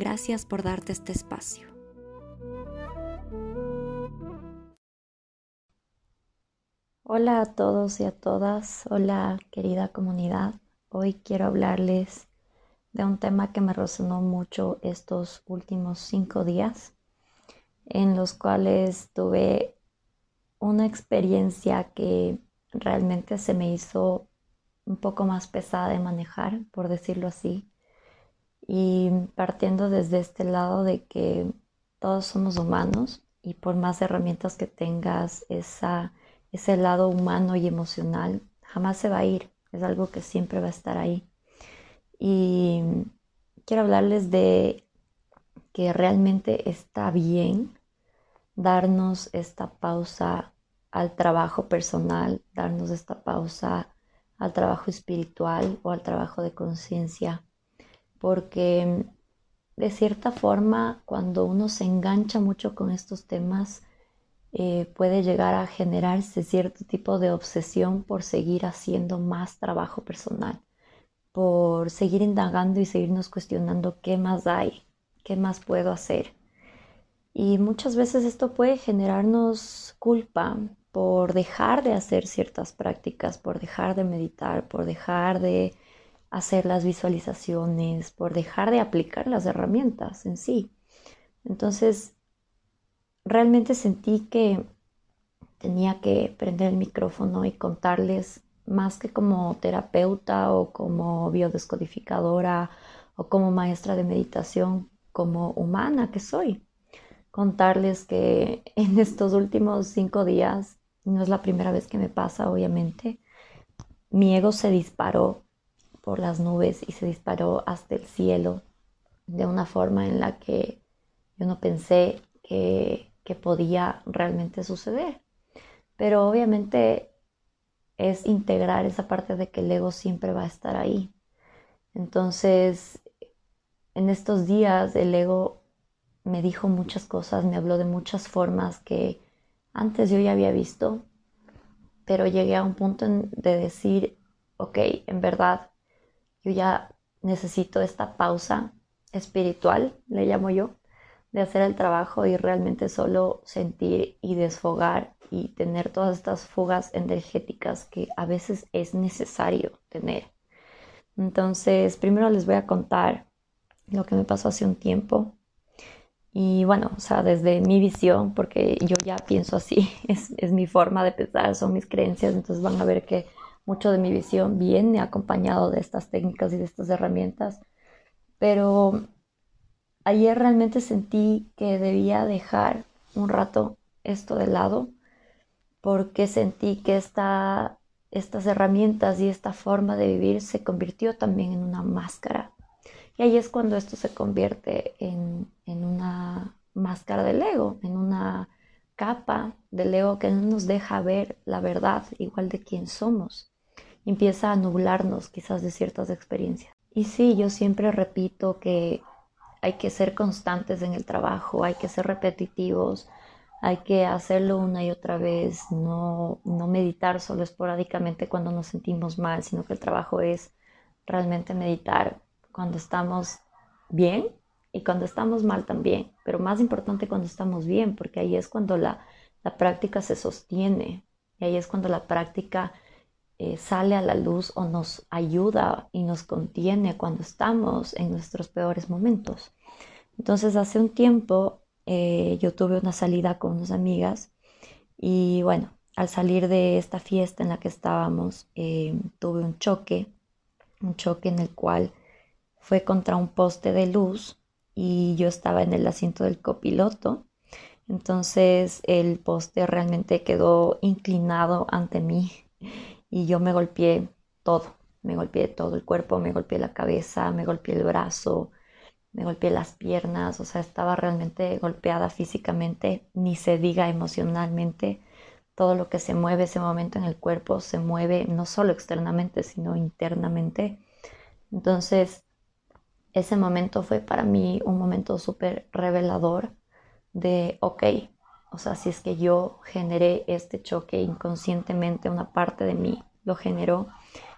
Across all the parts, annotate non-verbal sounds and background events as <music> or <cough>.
Gracias por darte este espacio. Hola a todos y a todas, hola querida comunidad. Hoy quiero hablarles de un tema que me resonó mucho estos últimos cinco días, en los cuales tuve una experiencia que realmente se me hizo un poco más pesada de manejar, por decirlo así. Y partiendo desde este lado de que todos somos humanos y por más herramientas que tengas, esa, ese lado humano y emocional jamás se va a ir, es algo que siempre va a estar ahí. Y quiero hablarles de que realmente está bien darnos esta pausa al trabajo personal, darnos esta pausa al trabajo espiritual o al trabajo de conciencia, porque de cierta forma cuando uno se engancha mucho con estos temas, eh, puede llegar a generarse cierto tipo de obsesión por seguir haciendo más trabajo personal, por seguir indagando y seguirnos cuestionando qué más hay, qué más puedo hacer. Y muchas veces esto puede generarnos culpa, por dejar de hacer ciertas prácticas, por dejar de meditar, por dejar de hacer las visualizaciones, por dejar de aplicar las herramientas en sí. Entonces, realmente sentí que tenía que prender el micrófono y contarles más que como terapeuta o como biodescodificadora o como maestra de meditación, como humana que soy. Contarles que <laughs> en estos últimos cinco días no es la primera vez que me pasa, obviamente. Mi ego se disparó por las nubes y se disparó hasta el cielo de una forma en la que yo no pensé que, podía realmente suceder. Pero obviamente es integrar esa parte de que el ego siempre va a estar ahí. Entonces, en estos días el ego me dijo muchas cosas, me habló de muchas formas que antes yo ya había visto, pero llegué a un punto de decir, ok, en verdad, yo ya necesito esta pausa espiritual, le llamo yo, de hacer el trabajo y realmente solo sentir y desfogar y tener todas estas fugas energéticas que a veces es necesario tener. Entonces, primero les voy a contar lo que me pasó hace un tiempo. Y bueno, o sea, desde mi visión, porque yo ya pienso así, <laughs> es, es, mi forma de pensar, son mis creencias, entonces van a ver que mucho de mi visión viene acompañado de estas técnicas y de estas herramientas. Pero ayer realmente sentí que debía dejar un rato esto de lado, porque sentí que esta, estas herramientas y esta forma de vivir se convirtió también en una máscara y ahí es cuando esto se convierte en, una máscara del ego, en una capa del ego que no nos deja ver la verdad igual de quién somos. Empieza a nublarnos quizás de ciertas experiencias. Y sí, yo siempre repito que hay que ser constantes en el trabajo, hay que ser repetitivos, hay que hacerlo una y otra vez, no, no meditar solo esporádicamente cuando nos sentimos mal, sino que el trabajo es realmente meditar cuando estamos bien y cuando estamos mal también, pero más importante cuando estamos bien, porque ahí es cuando la, práctica se sostiene y ahí es cuando la práctica eh, sale a la luz o nos ayuda y nos contiene cuando estamos en nuestros peores momentos. Entonces, hace un tiempo eh, yo tuve una salida con unas amigas y bueno, al salir de esta fiesta en la que estábamos, eh, tuve un choque, un choque en el cual fue contra un poste de luz y yo estaba en el asiento del copiloto. Entonces el poste realmente quedó inclinado ante mí y yo me golpeé todo, me golpeé todo el cuerpo, me golpeé la cabeza, me golpeé el brazo me golpeé las piernas, o sea, estaba realmente golpeada físicamente, ni se diga emocionalmente. Todo lo que se mueve ese momento en el cuerpo se mueve no solo externamente, sino internamente. Entonces, ese momento fue para mí un momento súper revelador de, ok, o sea, si es que yo generé este choque inconscientemente, una parte de mí lo generó,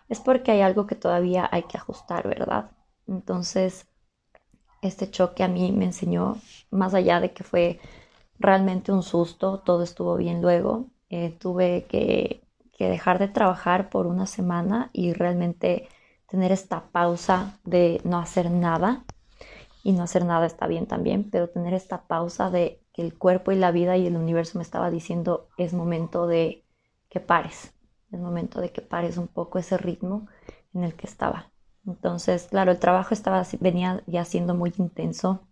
es porque hay algo que todavía hay que ajustar, ¿verdad? Entonces, este choque a mí me enseñó, más allá de que fue realmente un susto, todo estuvo bien luego, eh, tuve que, que dejar de trabajar por una semana y realmente tener esta pausa de no hacer nada. Y no hacer nada está bien también, pero tener esta pausa de que el cuerpo y la vida y el universo me estaba diciendo es momento de que pares, es momento de que pares un poco ese ritmo en el que estaba. Entonces, claro, el trabajo estaba, venía ya siendo muy intenso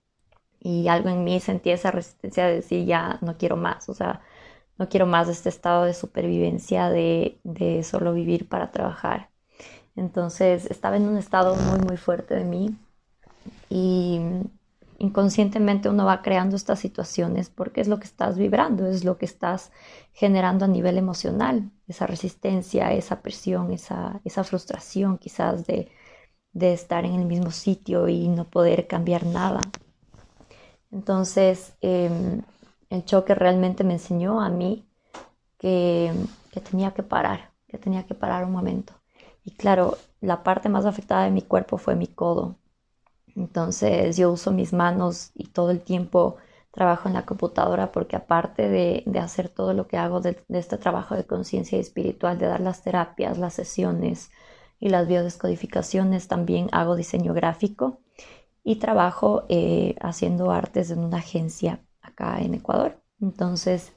y algo en mí sentía esa resistencia de decir ya no quiero más, o sea, no quiero más este estado de supervivencia, de, de solo vivir para trabajar. Entonces, estaba en un estado muy, muy fuerte de mí y inconscientemente uno va creando estas situaciones porque es lo que estás vibrando, es lo que estás generando a nivel emocional, esa resistencia, esa presión, esa, esa frustración quizás de, de estar en el mismo sitio y no poder cambiar nada. Entonces, em, el choque realmente me enseñó a mí que, que tenía que parar, que tenía que parar un momento. Y claro, la parte más afectada de mi cuerpo fue mi codo. Entonces yo uso mis manos y todo el tiempo trabajo en la computadora porque aparte de, hacer todo lo que hago de, este trabajo de conciencia espiritual, de dar las terapias, las sesiones y las biodescodificaciones, también hago diseño gráfico y trabajo eh, haciendo artes en una agencia acá en Ecuador. Entonces,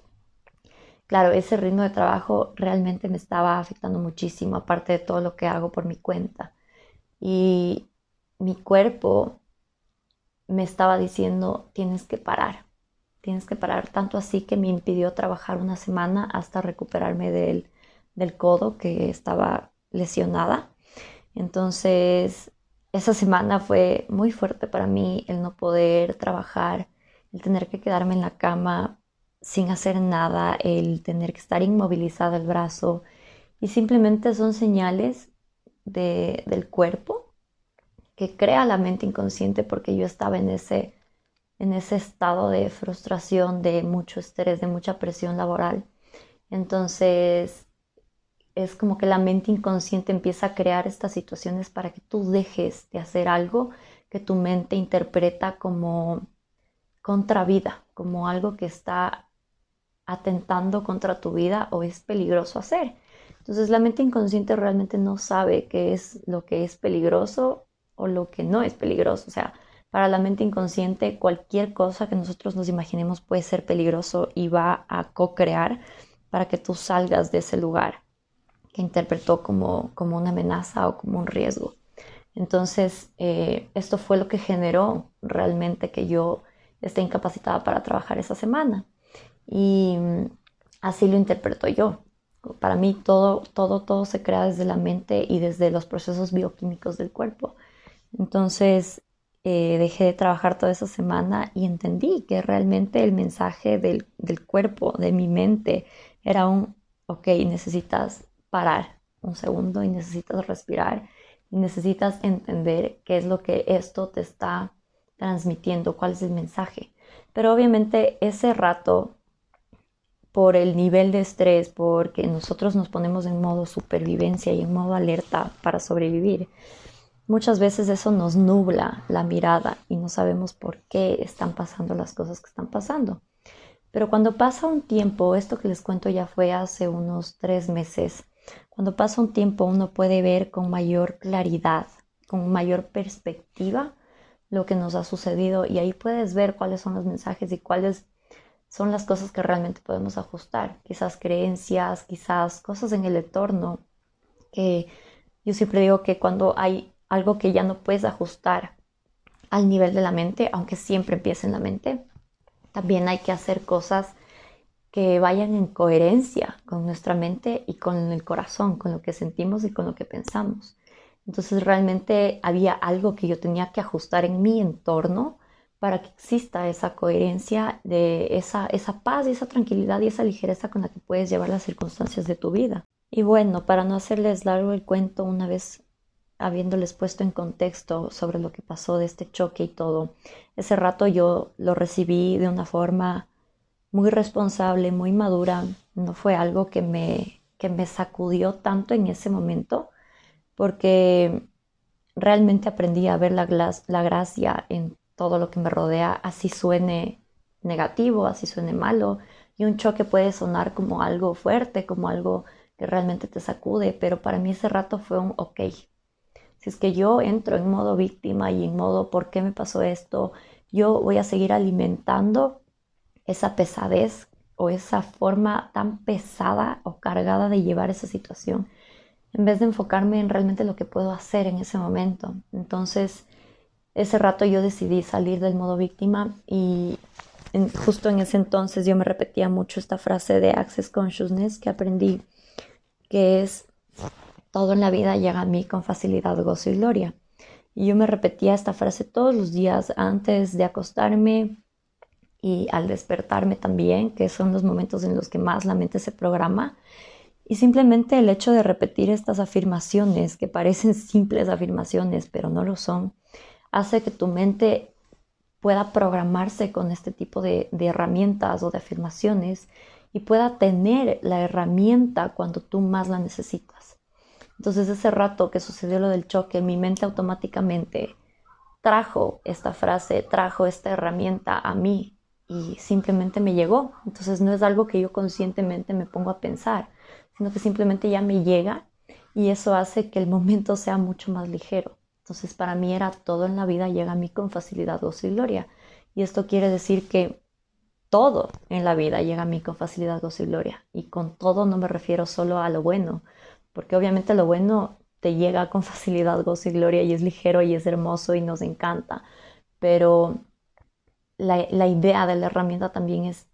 claro, ese ritmo de trabajo realmente me estaba afectando muchísimo, aparte de todo lo que hago por mi cuenta. Y mi cuerpo me estaba diciendo, tienes que parar, tienes que parar, tanto así que me impidió trabajar una semana hasta recuperarme del, del codo que estaba lesionada. Entonces, esa semana fue muy fuerte para mí el no poder trabajar, el tener que quedarme en la cama sin hacer nada, el tener que estar inmovilizada el brazo. Y simplemente son señales de, del cuerpo que crea la mente inconsciente porque yo estaba en ese, en ese estado de frustración, de mucho estrés, de mucha presión laboral. Entonces, es como que la mente inconsciente empieza a crear estas situaciones para que tú dejes de hacer algo que tu mente interpreta como contra vida, como algo que está atentando contra tu vida o es peligroso hacer. Entonces la mente inconsciente realmente no sabe qué es lo que es peligroso o lo que no es peligroso. O sea, para la mente inconsciente cualquier cosa que nosotros nos imaginemos puede ser peligroso y va a co-crear para que tú salgas de ese lugar que interpretó como, como una amenaza o como un riesgo. Entonces, eh, esto fue lo que generó realmente que yo esté incapacitada para trabajar esa semana. Y mm, así lo interpreto yo. Para mí todo, todo, todo se crea desde la mente y desde los procesos bioquímicos del cuerpo. Entonces eh, dejé de trabajar toda esa semana y entendí que realmente el mensaje del, del cuerpo, de mi mente, era un, ok, necesitas parar un segundo y necesitas respirar y necesitas entender qué es lo que esto te está transmitiendo, cuál es el mensaje. Pero obviamente ese rato, por el nivel de estrés, porque nosotros nos ponemos en modo supervivencia y en modo alerta para sobrevivir, Muchas veces eso nos nubla la mirada y no sabemos por qué están pasando las cosas que están pasando. Pero cuando pasa un tiempo, esto que les cuento ya fue hace unos tres meses, cuando pasa un tiempo uno puede ver con mayor claridad, con mayor perspectiva lo que nos ha sucedido y ahí puedes ver cuáles son los mensajes y cuáles son las cosas que realmente podemos ajustar, quizás creencias, quizás cosas en el entorno, que yo siempre digo que cuando hay algo que ya no puedes ajustar al nivel de la mente, aunque siempre empiece en la mente. También hay que hacer cosas que vayan en coherencia con nuestra mente y con el corazón, con lo que sentimos y con lo que pensamos. Entonces realmente había algo que yo tenía que ajustar en mi entorno para que exista esa coherencia, de esa, esa paz y esa tranquilidad y esa ligereza con la que puedes llevar las circunstancias de tu vida. Y bueno, para no hacerles largo el cuento, una vez habiéndoles puesto en contexto sobre lo que pasó de este choque y todo, ese rato yo lo recibí de una forma muy responsable, muy madura, no fue algo que me, que me sacudió tanto en ese momento, porque realmente aprendí a ver la, la gracia en todo lo que me rodea, así suene negativo, así suene malo, y un choque puede sonar como algo fuerte, como algo que realmente te sacude, pero para mí ese rato fue un ok. Si es que yo entro en modo víctima y en modo ¿por qué me pasó esto? Yo voy a seguir alimentando esa pesadez o esa forma tan pesada o cargada de llevar esa situación en vez de enfocarme en realmente lo que puedo hacer en ese momento. Entonces, ese rato yo decidí salir del modo víctima y justo en ese entonces yo me repetía mucho esta frase de Access Consciousness que aprendí, que es, todo en la vida llega a mí con facilidad, gozo y gloria. Y yo me repetía esta frase todos los días antes de acostarme y al despertarme también, que son los momentos en los que más la mente se programa. Y simplemente el hecho de repetir estas afirmaciones, que parecen <laughs> simples afirmaciones, pero no lo son, hace que tu mente pueda programarse con este tipo de, herramientas o de afirmaciones y pueda tener la herramienta cuando tú más la necesitas. Entonces ese rato que sucedió lo del choque, mi mente automáticamente trajo esta frase, trajo esta herramienta a mí y simplemente me llegó. Entonces no es algo que yo conscientemente me pongo a pensar, sino que simplemente ya me llega y eso hace que el momento sea mucho más ligero. Entonces para mí era todo en la vida llega a mí con facilidad, gozo y gloria. Y esto quiere decir que todo en la vida llega a mí con facilidad, gozo y gloria. Y con todo no me refiero solo a lo bueno, porque obviamente lo bueno te llega con <laughs> facilidad, gozo y gloria y es ligero y es hermoso y nos encanta. Pero la, la idea de la herramienta también es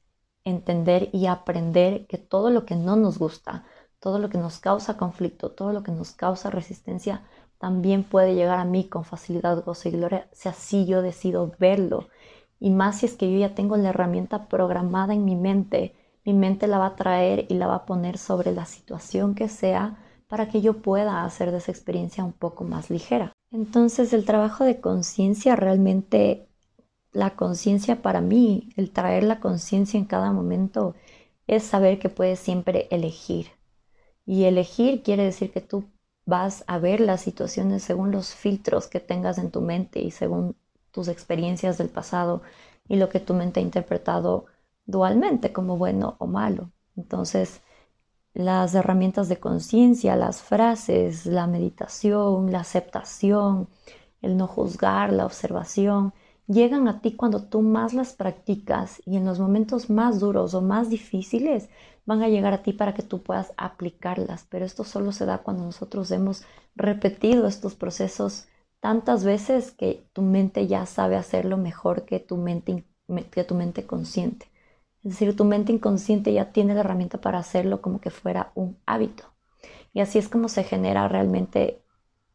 entender y aprender que todo lo que no nos gusta, todo lo que nos causa conflicto, todo lo que nos causa resistencia, también puede llegar a mí con facilidad, gozo y gloria si así yo decido verlo. Y más si es que yo ya tengo la herramienta programada en mi mente, mi mente la va a traer y la va a poner sobre la situación que sea para que yo pueda hacer de esa experiencia un poco más ligera. Entonces el trabajo de conciencia realmente, la conciencia para mí, el traer la conciencia en cada momento es saber que puedes siempre elegir. Y elegir quiere decir que tú vas a ver las situaciones según los filtros que tengas en tu mente y según tus experiencias del pasado y lo que tu mente ha interpretado dualmente como bueno o malo. Entonces, las herramientas de conciencia, las frases, la meditación, la aceptación, el no juzgar, la observación, llegan a ti cuando tú más las practicas y en los momentos más duros o más difíciles van a llegar a ti para que tú puedas aplicarlas. Pero esto solo se da cuando nosotros hemos repetido estos procesos tantas veces que tu mente ya sabe hacerlo mejor que tu mente, que tu mente consciente. Es decir, tu mente inconsciente ya tiene la herramienta para hacerlo como que fuera un hábito. Y así es como se genera realmente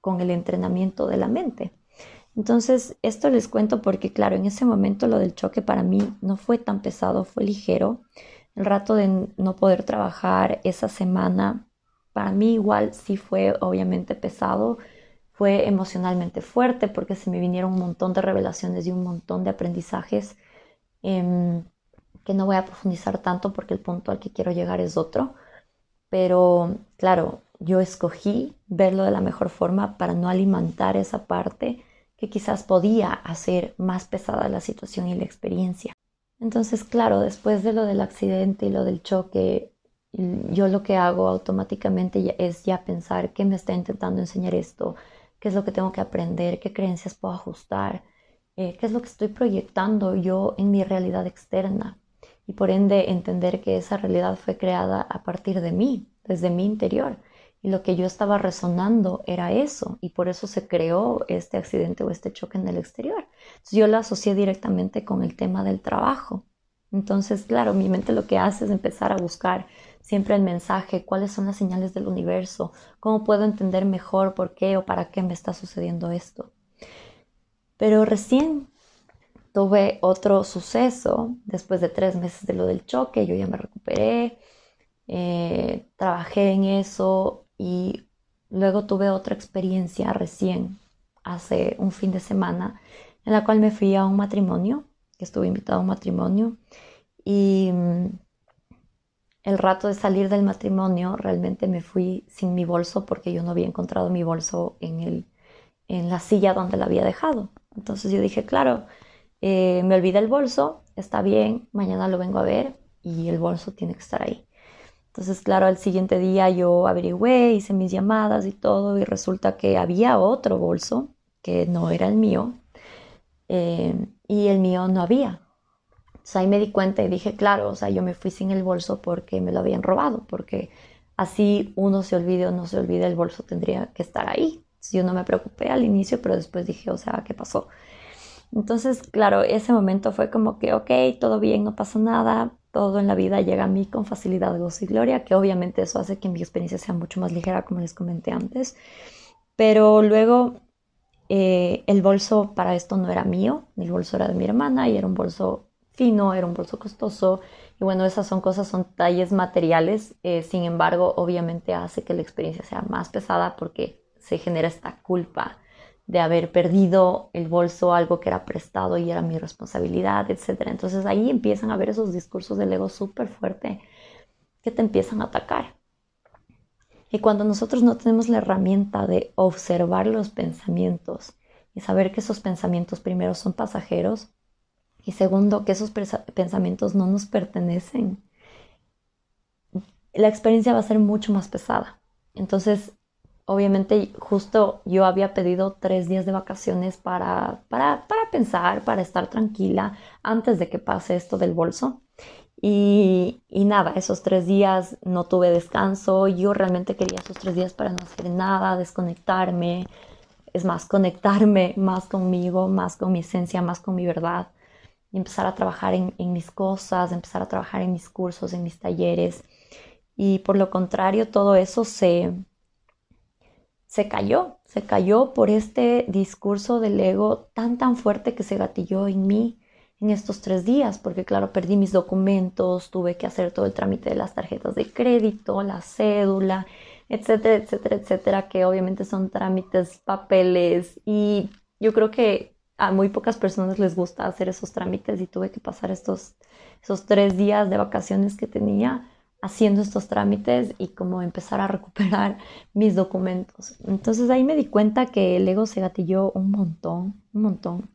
con el entrenamiento de la mente. Entonces, esto les cuento porque, claro, en ese momento lo del choque para mí no fue tan pesado, fue ligero. El rato de no poder trabajar esa semana, para mí igual sí fue obviamente pesado, fue emocionalmente fuerte porque se me vinieron un montón de revelaciones y un montón de aprendizajes em, que no voy a profundizar tanto porque el punto al que quiero llegar es otro. Pero claro, yo escogí verlo de la mejor forma para no alimentar esa parte que quizás podía hacer más pesada la situación y la experiencia. Entonces, claro, después de lo del accidente y lo del choque, yo lo que hago automáticamente es ya pensar qué me está intentando enseñar esto, qué es lo que tengo que aprender, qué creencias puedo ajustar, eh, qué es lo que estoy proyectando yo en mi realidad externa y por ende entender que esa realidad fue creada a partir de mí, desde mi interior y lo que yo estaba resonando era eso, y por eso se creó este accidente o este choque en el exterior. Yo lo asocié directamente con el tema del trabajo. Entonces, claro, mi mente lo que hace es empezar a buscar siempre el mensaje, cuáles son las señales del universo, cómo puedo entender mejor por qué o para qué me está sucediendo esto. Pero recién tuve otro suceso, después de tres meses de lo del choque, yo ya me recuperé, eh, trabajé en eso y luego tuve otra experiencia recién, hace un fin de semana, en la cual me fui a un matrimonio, que estuve invitado a un matrimonio y mm, el rato de salir del matrimonio realmente me fui sin mi bolso porque yo no había encontrado mi bolso en, el, en la silla donde la había dejado. Entonces yo dije, claro, eh, me olvidé el bolso, está bien, mañana lo vengo a ver y el bolso tiene que estar ahí. Entonces, claro, al siguiente día yo averigüé, hice mis llamadas y todo y resulta que había otro bolso que no era el mío eh, y el mío no había. Entonces ahí me di cuenta y dije, claro, o sea, yo me fui sin el bolso porque me lo habían robado, porque así uno se olvide o no se olvide, el bolso tendría que estar ahí. Yo no me preocupé al inicio, pero después dije, o sea, ¿qué pasó? Entonces, claro, ese momento fue como que, ok, todo bien, no pasa nada, todo en la vida llega a mí con facilidad, gozo y gloria, que obviamente eso hace que mi experiencia sea mucho más ligera, como les comenté antes. Pero luego eh, el bolso para esto no era mío, el bolso era de mi hermana y era un bolso fino, era un bolso costoso. Y bueno, esas son cosas, son talles materiales. Eh, sin embargo, obviamente hace que la experiencia sea más pesada porque se genera esta culpa de haber perdido el bolso, algo que era prestado y era mi responsabilidad, etc. Entonces ahí empiezan a ver esos discursos del ego súper fuerte que te empiezan a atacar. Y cuando nosotros no tenemos la herramienta de observar los pensamientos y saber que esos pensamientos primero son pasajeros, y segundo, que esos pensamientos no nos pertenecen, la experiencia va a ser mucho más pesada. Entonces, obviamente, justo yo había pedido tres días de vacaciones para, para, para pensar, para estar tranquila antes de que pase esto del bolso. Y, y, nada, esos tres días no tuve descanso. Yo realmente quería esos tres días para no hacer nada, desconectarme. Es más, conectarme <laughs> más conmigo, más con mi esencia, más con mi verdad y empezar a trabajar en, mis cosas, empezar a trabajar en mis cursos, en mis talleres. Y por lo contrario, todo eso se, se cayó, se cayó por este discurso del ego tan tan fuerte que se gatilló en mí en estos tres días, porque claro, perdí mis documentos, tuve que hacer todo el trámite de las tarjetas de crédito, la cédula, etcétera, etcétera, etcétera, que obviamente son trámites, papeles y yo creo que a muy pocas personas les gusta hacer esos trámites y tuve que pasar estos, esos tres días de vacaciones que tenía haciendo estos trámites y como empezar a recuperar <laughs> mis documentos. Entonces ahí me di cuenta que el ego se gatilló un montón, un montón.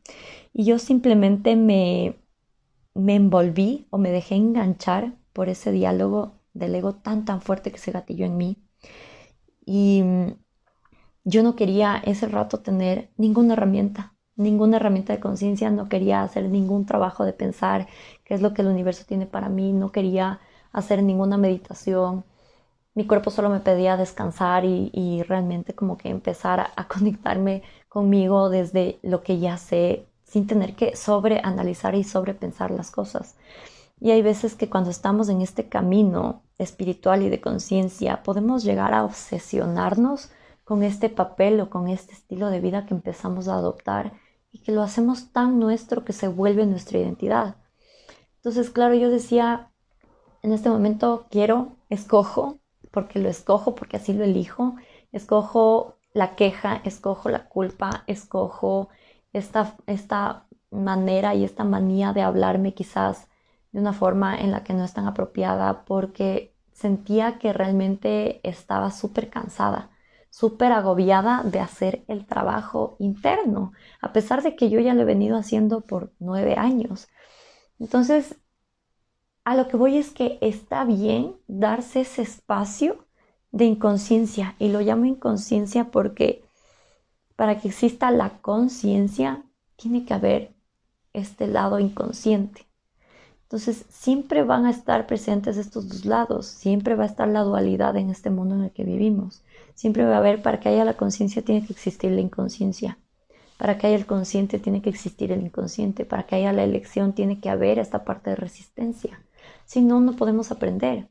Y yo simplemente me, me envolví o me dejé enganchar por ese diálogo del ego tan, tan fuerte que se gatilló en mí. Y yo no quería ese rato tener ninguna herramienta, ninguna herramienta de conciencia, no quería hacer ningún trabajo de pensar qué es lo que el universo tiene para mí, no quería hacer ninguna meditación. Mi cuerpo solo me pedía descansar y, realmente como que empezar a, a, conectarme conmigo desde lo que ya sé, sin tener que sobreanalizar y sobrepensar las cosas. Y hay veces que cuando estamos en este camino espiritual y de conciencia, podemos llegar a obsesionarnos con este papel o con este estilo de vida que empezamos a adoptar y que lo hacemos tan nuestro que se vuelve nuestra identidad. Entonces, claro, yo decía, en este momento quiero, escojo, porque lo escojo, porque así lo elijo, escojo la queja, escojo la culpa, escojo esta, esta manera y esta manía de hablarme quizás de una forma en la que no es tan apropiada porque sentía que realmente estaba súper cansada súper agobiada de hacer el trabajo interno, a pesar de que yo ya lo he venido haciendo por nueve años. Entonces, a lo que voy es que está bien darse ese espacio de inconsciencia, y lo llamo inconsciencia porque para que exista la conciencia, tiene que haber este lado inconsciente. Entonces, siempre van a estar presentes estos dos lados, siempre va a estar la dualidad en este mundo en el que vivimos. Siempre va a haber, para que haya la conciencia, tiene que existir la inconsciencia. Para que haya el consciente tiene que existir el inconsciente. Para que haya la elección tiene que haber esta parte de resistencia. Si no, no podemos aprender.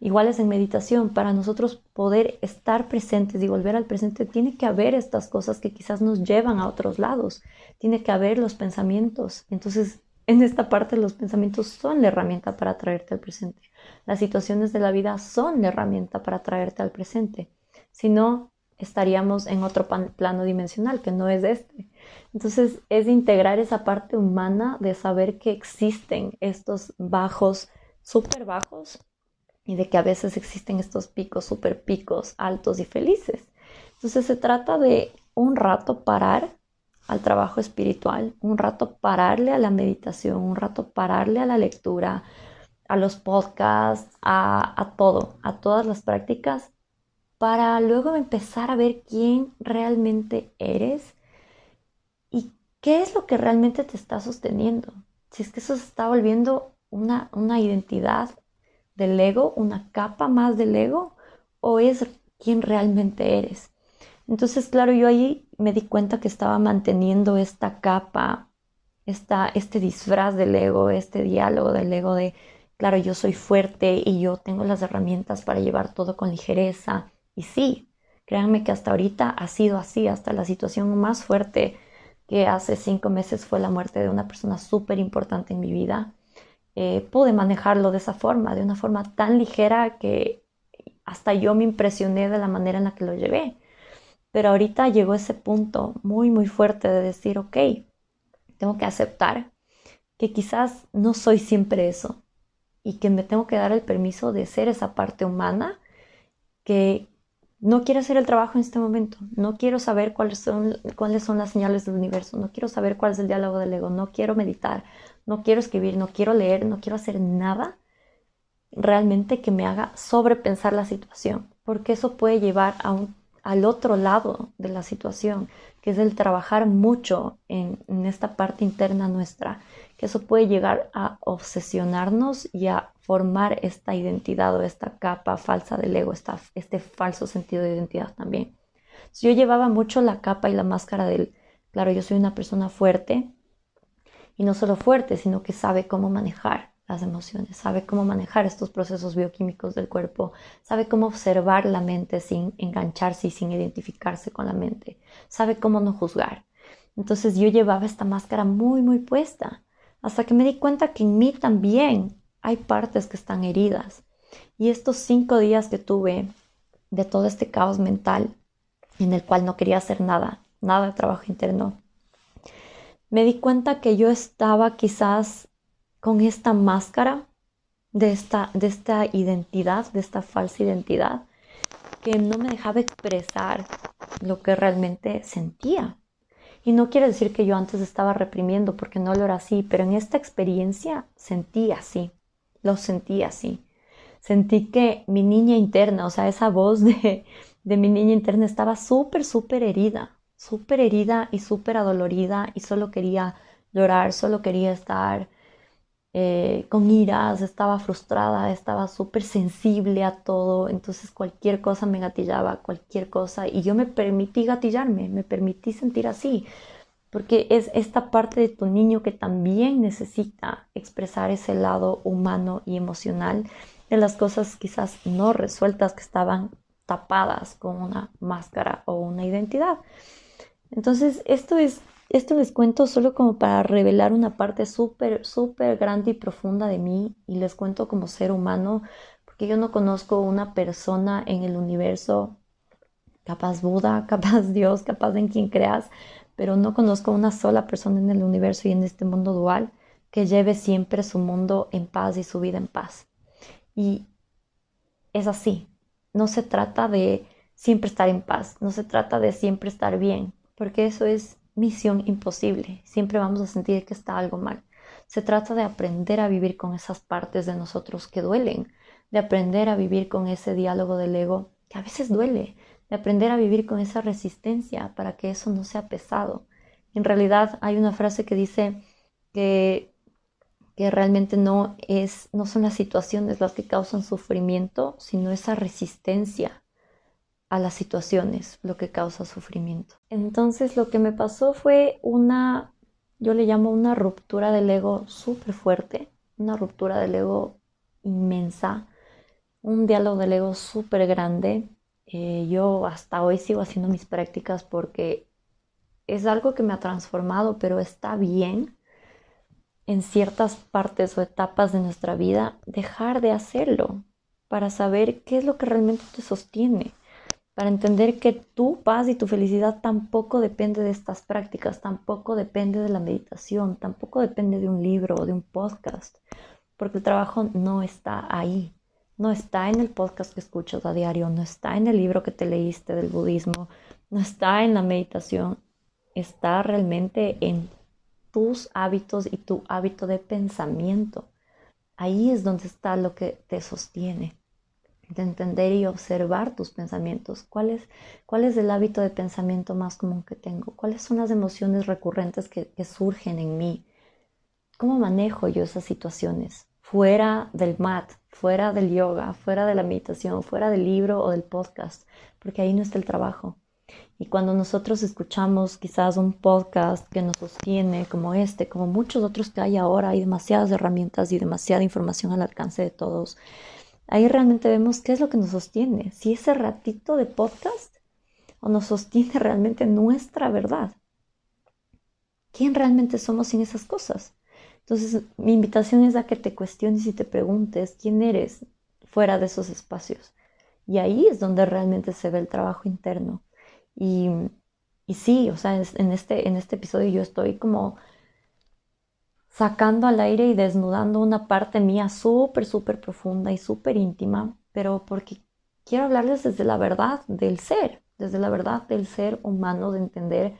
Igual es en meditación. Para nosotros poder estar presentes y volver al presente, tiene que haber estas cosas que quizás nos llevan a otros lados. Tiene que haber los pensamientos. Entonces, en esta parte los pensamientos son la herramienta para traerte al presente. Las situaciones de la vida son la herramienta para traerte al presente. Si no, estaríamos en otro plano dimensional que no es este. Entonces es integrar esa parte humana de saber que existen estos bajos, súper bajos, y de que a veces existen estos picos, súper picos, altos y felices. Entonces se trata de un rato parar al trabajo espiritual, un rato pararle a la meditación, un rato pararle a la lectura, a los podcasts, a, a todo, a todas las prácticas para luego empezar a ver quién realmente eres qué es lo que realmente te está sosteniendo. Si es que eso se está volviendo una, una identidad del ego, una capa más del ego, o es quién realmente eres. Entonces, claro, yo ahí me di cuenta que estaba manteniendo esta capa, esta, este disfraz del ego, este diálogo del ego de, claro, yo soy fuerte y yo tengo las herramientas para llevar todo con ligereza y sí, créanme que hasta ahorita ha sido así, hasta la situación más fuerte que hace cinco meses fue la muerte de una persona súper importante en mi vida. Eh, pude manejarlo de esa forma, de una forma tan ligera que hasta yo me impresioné de la manera en la que lo llevé. Pero ahorita llegó ese punto muy, muy fuerte de decir, ok, tengo que aceptar que quizás no soy siempre eso y que me tengo que dar el permiso de ser esa parte humana que no quiero hacer el trabajo en este momento, no quiero saber cuáles son, cuáles son las señales del universo, no quiero saber cuál es el diálogo del ego, no quiero meditar, no quiero escribir, no quiero leer, no quiero hacer nada realmente que me haga sobrepensar la situación, porque eso puede llevar a un, al otro lado de la situación, que es el trabajar mucho en, en esta parte interna nuestra, eso puede llegar a obsesionarnos y a formar esta identidad o esta capa falsa del ego, este falso sentido de identidad también. yo llevaba mucho la capa y la máscara del, claro, yo soy una persona fuerte, y no solo fuerte, sino que sabe cómo manejar las emociones, sabe cómo manejar estos procesos bioquímicos del cuerpo, sabe cómo observar la mente sin engancharse y sin identificarse con la mente, sabe cómo no juzgar. Entonces yo llevaba esta máscara muy, muy puesta, hasta que me di cuenta que en mí también hay partes que están heridas. Y estos cinco días que tuve de todo este caos mental en el cual no quería hacer nada, nada de trabajo interno, me di cuenta que yo estaba quizás con esta máscara de esta, de esta identidad, de esta falsa identidad, que no me dejaba expresar lo que realmente sentía. Y no quiere decir que yo antes estaba reprimiendo, porque no lo era así, pero en esta experiencia sentí así lo sentí así. Sentí que mi niña interna, o sea, esa voz de, de mi niña interna estaba súper, súper herida, súper herida y súper adolorida y solo quería llorar, solo quería estar eh, con iras, estaba frustrada, estaba súper sensible a todo, entonces cualquier cosa me gatillaba, cualquier cosa, y yo me permití gatillarme, me permití sentir así, porque es esta parte de tu niño que también necesita expresar ese lado humano y emocional de las cosas quizás no resueltas que estaban tapadas con una máscara o una identidad. Entonces, esto es esto les cuento solo como para revelar una parte súper, súper grande y profunda de mí y les cuento como ser humano, porque yo no conozco una persona en el universo, capaz Buda, <laughs> capaz Dios, capaz en quien creas, pero no conozco una sola persona en el universo y en este mundo dual que lleve siempre su mundo en paz y su vida en paz. Y es así. No se trata de siempre estar en paz, no se trata de siempre estar bien, porque eso es misión imposible. Siempre vamos a sentir que está algo mal. Se trata de aprender a vivir con esas partes de nosotros que duelen, de aprender a vivir con ese diálogo del ego que a veces duele, de aprender a vivir con esa resistencia para que eso no sea pesado. En realidad hay una frase que dice que, que realmente no, es, no son las situaciones las que causan sufrimiento, sino esa resistencia a las situaciones, lo que causa sufrimiento. Entonces lo que me pasó fue una, yo le llamo una ruptura del ego súper fuerte, una ruptura del ego inmensa, un diálogo del ego súper grande. Eh, yo hasta hoy sigo haciendo mis prácticas porque es algo que me ha transformado, pero está bien en ciertas partes o etapas de nuestra vida dejar de hacerlo para saber qué es lo que realmente te sostiene, para entender que tu paz y tu felicidad tampoco depende de estas prácticas, tampoco depende de la meditación, tampoco depende de un libro o de un podcast, porque el trabajo no está ahí, no está en el podcast que escuchas a diario, no está en el libro que te leíste del budismo, no está en la meditación, está realmente en tus hábitos y tu hábito de pensamiento. Ahí es donde está lo que te sostiene, de entender y observar tus pensamientos. ¿Cuál es, cuál es el hábito de pensamiento más común que tengo? ¿Cuáles son las emociones recurrentes que, que surgen en mí? ¿Cómo manejo yo esas situaciones? Fuera del mat, fuera del yoga, fuera de la meditación, fuera del libro o del podcast, porque ahí no está el trabajo. Y cuando nosotros escuchamos quizás un podcast que nos sostiene como este, como muchos otros que hay ahora, hay demasiadas herramientas y demasiada información al alcance de todos, ahí realmente vemos qué es lo que nos sostiene. Si ese ratito de podcast o nos sostiene <laughs> realmente nuestra verdad. ¿Quién realmente somos sin esas cosas? Entonces, mi invitación es a que te cuestiones y te preguntes quién eres fuera de esos espacios. Y ahí es donde realmente se ve el trabajo interno. Y, y sí, o sea, en este, en este episodio yo estoy como sacando al aire y desnudando una parte mía súper, súper profunda y súper íntima, pero porque quiero hablarles desde la verdad del ser, desde la verdad del ser humano, de entender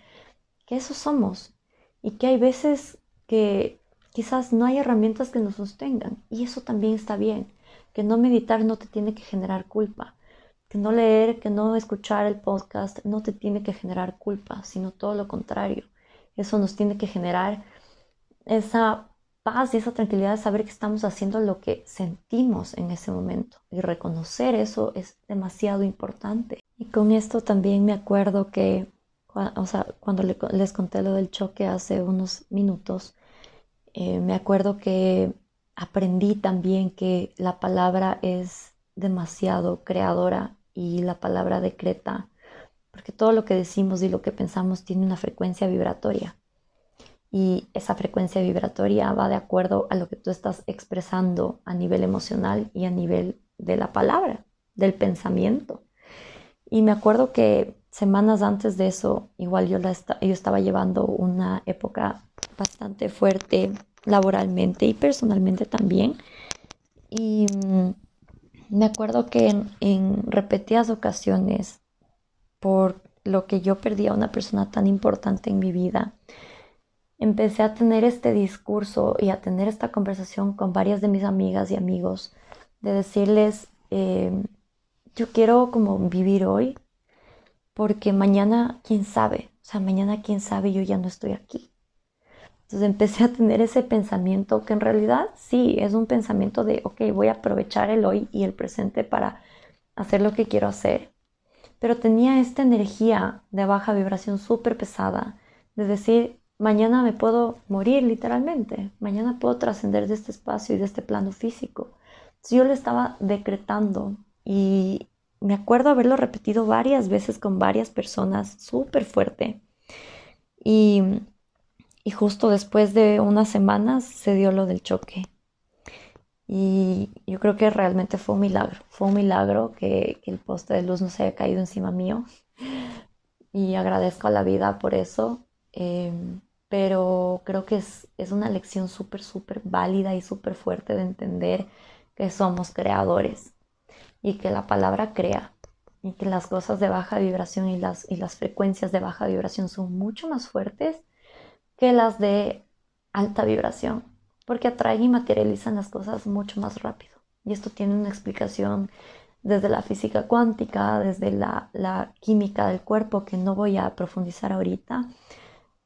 que eso somos y que hay veces que quizás no hay herramientas que nos sostengan y eso también está bien, que no meditar no te tiene que generar culpa, que no leer, que no escuchar el podcast no te tiene que generar culpa, sino todo lo contrario. Eso nos tiene que generar esa paz y esa tranquilidad de saber que estamos haciendo lo que sentimos en ese momento. Y reconocer eso es demasiado importante. Y con esto también me acuerdo que, o sea, cuando les conté lo del choque hace unos minutos, eh, me acuerdo que aprendí también que la palabra es demasiado creadora y la palabra decreta, porque todo lo que decimos y lo que pensamos tiene una frecuencia vibratoria. Y esa frecuencia vibratoria va de acuerdo a lo que tú estás expresando a nivel emocional y a nivel de la palabra, del pensamiento. Y me acuerdo que semanas antes de eso, igual yo, la yo estaba llevando una época bastante fuerte laboralmente y personalmente también. Y mm, me acuerdo que en, repetidas ocasiones, por lo que yo perdí a una persona tan importante en mi vida, empecé a tener este discurso y a tener esta conversación con varias de mis amigas y amigos, de decirles, em, yo quiero como vivir hoy, porque mañana, quién sabe, o sea, mañana, quién sabe, yo ya no estoy aquí. Entonces empecé a tener ese pensamiento que en realidad sí, es un pensamiento de, ok, voy a aprovechar el hoy y el presente para hacer lo que quiero hacer. Pero tenía esta energía de baja vibración súper pesada, de decir, mañana me puedo morir literalmente, mañana puedo trascender de este espacio y de este plano físico. Entonces yo lo estaba decretando y me acuerdo haberlo repetido varias veces con varias personas, súper fuerte. Y justo después de unas semanas se dio lo del choque. Y yo creo que realmente fue un milagro. Fue un milagro que, el poste de luz no se haya caído encima mío. Y agradezco a la vida por eso. Em, pero creo que es, es una lección súper, súper válida y súper fuerte de entender que somos creadores y que la palabra crea y que las cosas de baja vibración y las, y las frecuencias de baja vibración son mucho más fuertes que las de alta vibración, porque atraen y materializan las cosas mucho más rápido. Y esto tiene una explicación desde la física cuántica, desde la, la química del cuerpo, que no voy a profundizar ahorita,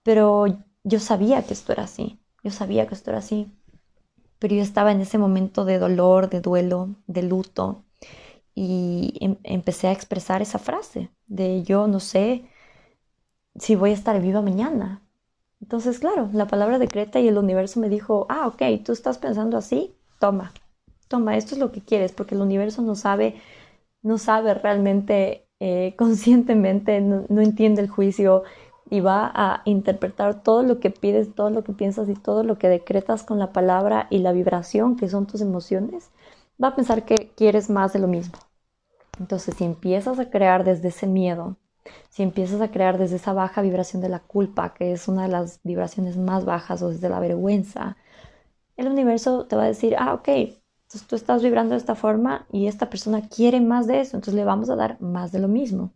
pero yo sabía que esto era así, yo sabía que esto era así, pero yo estaba en ese momento de dolor, de duelo, de luto, y em, empecé a expresar esa frase de yo no sé si voy a estar viva mañana. Entonces, claro, la palabra decreta y el universo me dijo, ah, ok, tú estás pensando así, toma, toma, esto es lo que quieres, porque el universo no sabe, no sabe realmente eh, <laughs> conscientemente, no, entiende el juicio y va a interpretar todo lo que pides, todo lo que piensas y todo lo que decretas con la palabra y la vibración, que son tus emociones, va a pensar que quieres más de lo mismo. Entonces, si empiezas a crear desde ese miedo, si empiezas a crear desde esa baja vibración de la culpa, que es una de las vibraciones más bajas, o desde la vergüenza, el universo te va a decir, ah, ok, entonces tú estás vibrando de esta forma y esta persona quiere más de eso, entonces le vamos a dar más de lo mismo.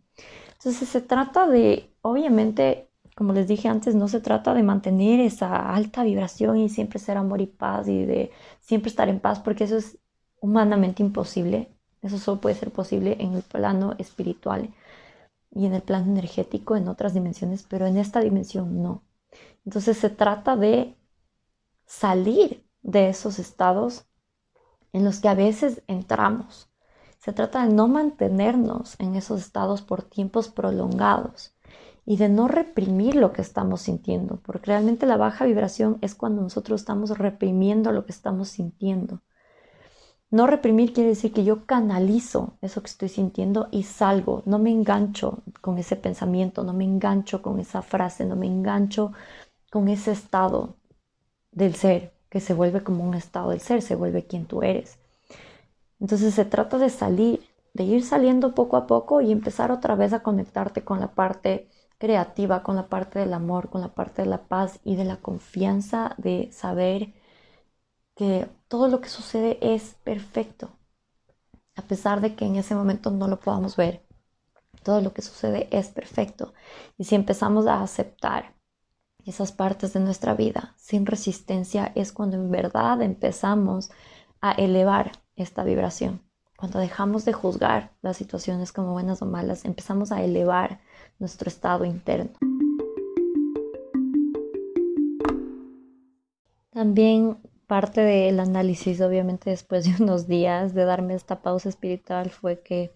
Entonces se trata de, obviamente, como les dije antes, no se trata de mantener esa alta vibración y siempre ser amor y paz y de siempre estar en paz, porque eso es humanamente imposible. Eso solo puede ser posible en el plano espiritual y en el plano energético, en otras dimensiones, pero en esta dimensión no. Entonces se trata de salir de esos estados en los que a veces entramos. Se trata de no mantenernos en esos estados por tiempos prolongados y de no reprimir lo que estamos sintiendo, porque realmente la baja vibración es cuando nosotros estamos reprimiendo lo que estamos sintiendo. No reprimir quiere decir que yo canalizo eso que estoy sintiendo y salgo, no me engancho con ese pensamiento, no me engancho con esa frase, no me engancho con ese estado del ser, que se vuelve como un estado del ser, se vuelve quien tú eres. Entonces se trata de salir, de ir saliendo poco a poco y empezar otra vez a conectarte con la parte creativa, con la parte del amor, con la parte de la paz y de la confianza de saber que todo lo que sucede es perfecto, a pesar de que en ese momento no lo podamos ver. Todo lo que sucede es perfecto. Y si empezamos a aceptar esas partes de nuestra vida sin resistencia es cuando en verdad empezamos a elevar esta vibración. Cuando dejamos de juzgar las situaciones como buenas o malas, empezamos a elevar nuestro estado interno. También parte del análisis, obviamente después de unos días de darme esta pausa espiritual, fue que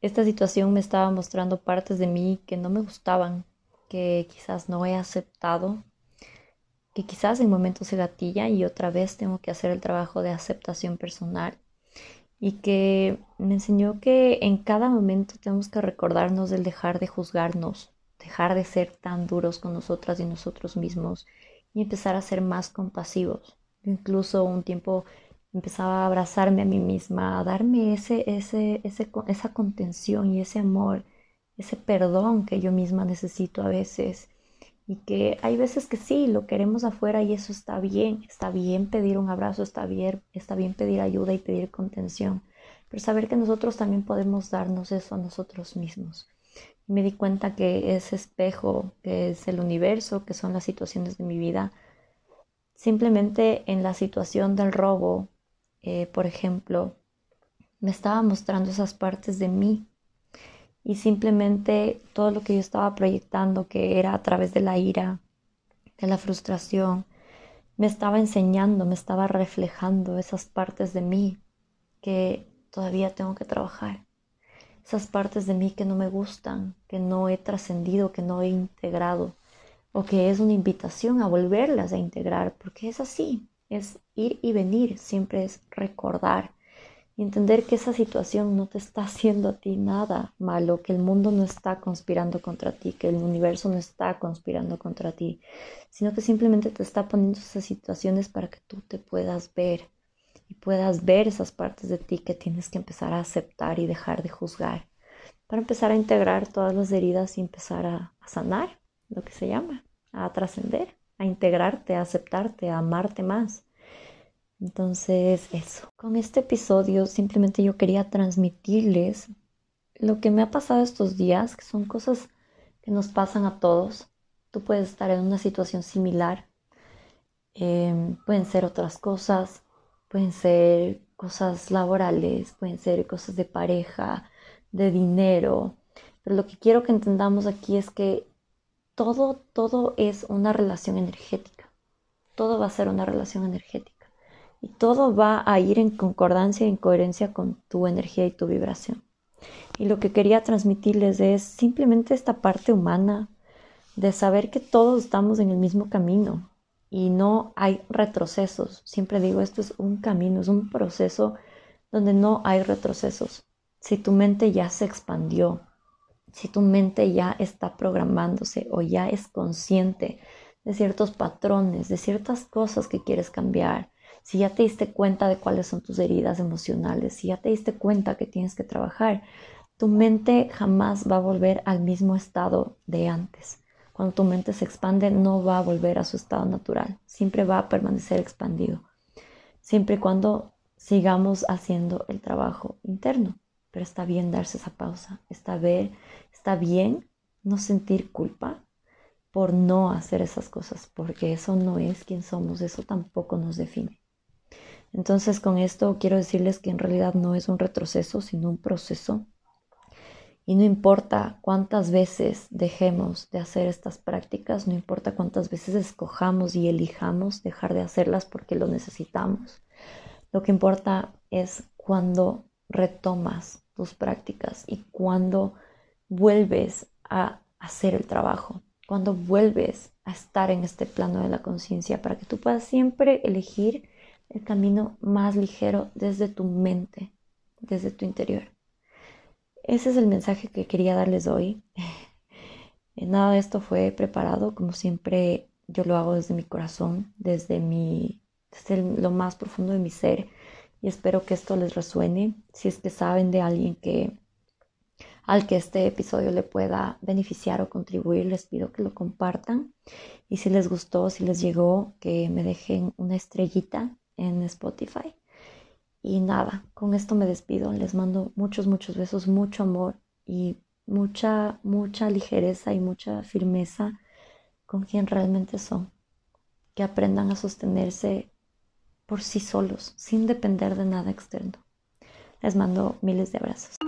esta situación me estaba mostrando partes de mí que no me gustaban, que quizás no he aceptado, que quizás en momentos se gatilla y otra vez tengo que hacer el trabajo de aceptación personal y que me enseñó que en cada momento tenemos que recordarnos del dejar de juzgarnos, dejar de ser tan duros con nosotras y nosotros mismos y empezar a ser más compasivos. Incluso un tiempo empezaba a abrazarme a mí misma, a darme ese, ese, ese, esa contención y ese amor ese perdón que yo misma necesito a veces. Y que hay veces que sí, lo queremos afuera y eso está bien, está bien pedir un abrazo, está bien, está bien pedir ayuda y pedir contención, pero saber que nosotros también podemos darnos eso a nosotros mismos. me di cuenta que ese espejo, que es el universo, que son las situaciones de mi vida, simplemente en la situación del robo, eh, por ejemplo, me estaba mostrando esas partes de mí y simplemente todo lo que yo estaba proyectando, que era a través de la ira, de la frustración, me estaba enseñando, me estaba reflejando esas partes de mí que todavía tengo que trabajar, esas partes de mí que no me gustan, que no he trascendido, que no he integrado, o que es una invitación a volverlas a integrar, porque es así, es ir y venir, siempre es recordar, y entender que esa situación no te está haciendo a ti nada malo, que el mundo no está conspirando contra ti, que el universo no está conspirando contra ti, sino que simplemente te está poniendo esas situaciones para que tú te puedas ver y puedas ver esas partes de ti que tienes que empezar a aceptar y dejar de juzgar, para empezar a integrar todas las heridas y empezar a, a sanar, lo que se llama, a trascender, a integrarte, a aceptarte, a amarte más. Entonces, eso. Con este episodio simplemente yo quería transmitirles lo que me ha pasado estos días, que son cosas que nos pasan a todos. Tú puedes estar en una situación similar. Em, pueden ser otras cosas, pueden ser cosas laborales, pueden ser cosas de pareja, de dinero. Pero lo que quiero que entendamos aquí es que todo, todo es una relación energética. Todo va a ser una relación energética Y todo va a ir en concordancia y en coherencia con tu energía y tu vibración. Y lo que quería transmitirles es simplemente esta parte humana de saber que todos estamos en el mismo camino y no hay retrocesos. Siempre digo, esto es un camino, es un proceso donde no hay retrocesos. Si tu mente ya se expandió, si tu mente ya está programándose o ya es consciente de ciertos patrones, de ciertas cosas que quieres cambiar, si ya te diste cuenta de cuáles son tus heridas emocionales, si ya te diste cuenta que tienes que trabajar, tu mente jamás va a volver al mismo estado de antes. Cuando tu mente se expande, no va a volver a su estado natural, siempre va a permanecer expandido, siempre y cuando sigamos haciendo el trabajo interno. Pero está bien darse esa pausa, está, ver, está bien no sentir culpa por no hacer esas cosas, porque eso no es quien somos, eso tampoco nos define. Entonces con esto quiero decirles que en realidad no es un retroceso, sino un proceso. Y no importa cuántas veces dejemos de hacer estas prácticas, no importa cuántas veces escojamos y elijamos dejar de hacerlas porque lo necesitamos. Lo que importa es cuando retomas tus prácticas y cuando vuelves a hacer el trabajo, cuando vuelves a estar en este plano de la conciencia para que tú puedas siempre elegir el camino más ligero desde tu mente, desde tu interior. Ese es el mensaje que quería darles hoy. <laughs> Nada de esto fue preparado, como siempre yo lo hago desde mi corazón, desde mi desde lo más profundo de mi ser y espero que esto les resuene. Si es que saben de alguien que al que este episodio le pueda beneficiar o contribuir, les pido que lo compartan. Y si les gustó, si les llegó, que me dejen una estrellita en Spotify. Y nada, con esto me despido. Les mando muchos, muchos besos, mucho amor y mucha, mucha ligereza y mucha firmeza con quien realmente son. Que aprendan a sostenerse por sí solos, sin depender de nada externo. Les mando miles de abrazos.